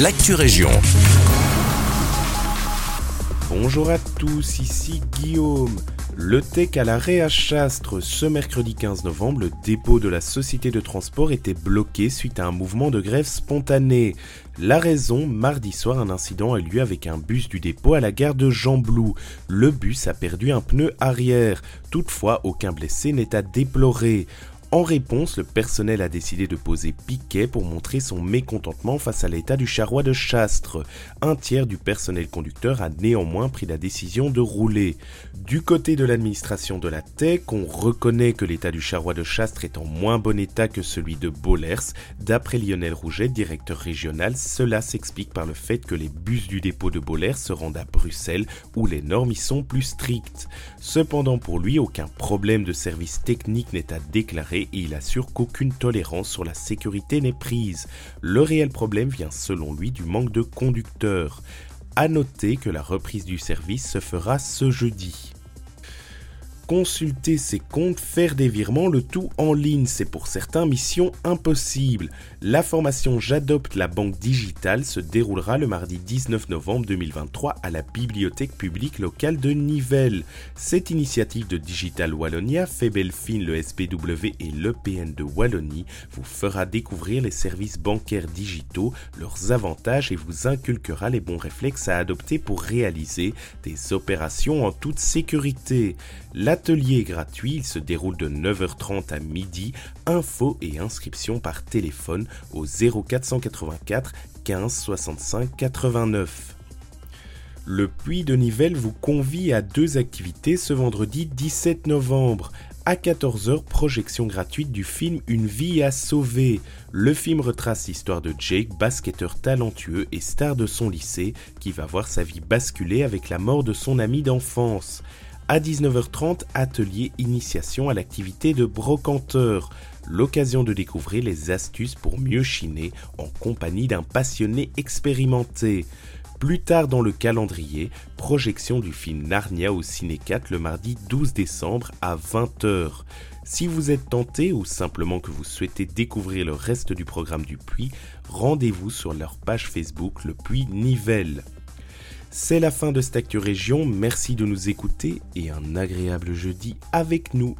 l'actu région. Bonjour à tous, ici Guillaume. Le TEC à l'arrêt à Chastres. Ce mercredi 15 novembre, le dépôt de la société de transport était bloqué suite à un mouvement de grève spontané. La raison, mardi soir, un incident a eu lieu avec un bus du dépôt à la gare de Jean-Blou. Le bus a perdu un pneu arrière. Toutefois, aucun blessé n'est à déplorer. En réponse, le personnel a décidé de poser piquet pour montrer son mécontentement face à l'état du charroi de Chastres. Un tiers du personnel conducteur a néanmoins pris la décision de rouler. Du côté de l'administration de la TEC, on reconnaît que l'état du charroi de Chastres est en moins bon état que celui de Bollers. D'après Lionel Rouget, directeur régional, cela s'explique par le fait que les bus du dépôt de Bollers se rendent à Bruxelles où les normes y sont plus strictes. Cependant, pour lui, aucun problème de service technique n'est à déclarer et il assure qu'aucune tolérance sur la sécurité n'est prise. Le réel problème vient selon lui du manque de conducteurs. À noter que la reprise du service se fera ce jeudi consulter ses comptes, faire des virements, le tout en ligne. C'est pour certains mission impossible. La formation J'adopte la banque digitale se déroulera le mardi 19 novembre 2023 à la bibliothèque publique locale de Nivelles. Cette initiative de Digital Wallonia, Febelfin, le SPW et l'EPN de Wallonie vous fera découvrir les services bancaires digitaux, leurs avantages et vous inculquera les bons réflexes à adopter pour réaliser des opérations en toute sécurité. L'atelier est gratuit, il se déroule de 9h30 à midi. Infos et inscriptions par téléphone au 0484 15 65 89. Le Puy de Nivelles vous convie à deux activités ce vendredi 17 novembre. À 14h, projection gratuite du film Une vie à sauver. Le film retrace l'histoire de Jake, basketteur talentueux et star de son lycée, qui va voir sa vie basculer avec la mort de son ami d'enfance. À 19h30, atelier initiation à l'activité de brocanteur. L'occasion de découvrir les astuces pour mieux chiner en compagnie d'un passionné expérimenté. Plus tard dans le calendrier, projection du film Narnia au Ciné 4 le mardi 12 décembre à 20h. Si vous êtes tenté ou simplement que vous souhaitez découvrir le reste du programme du Puy, rendez-vous sur leur page Facebook Le Puy Nivelle. C'est la fin de cette Actu merci de nous écouter et un agréable jeudi avec nous.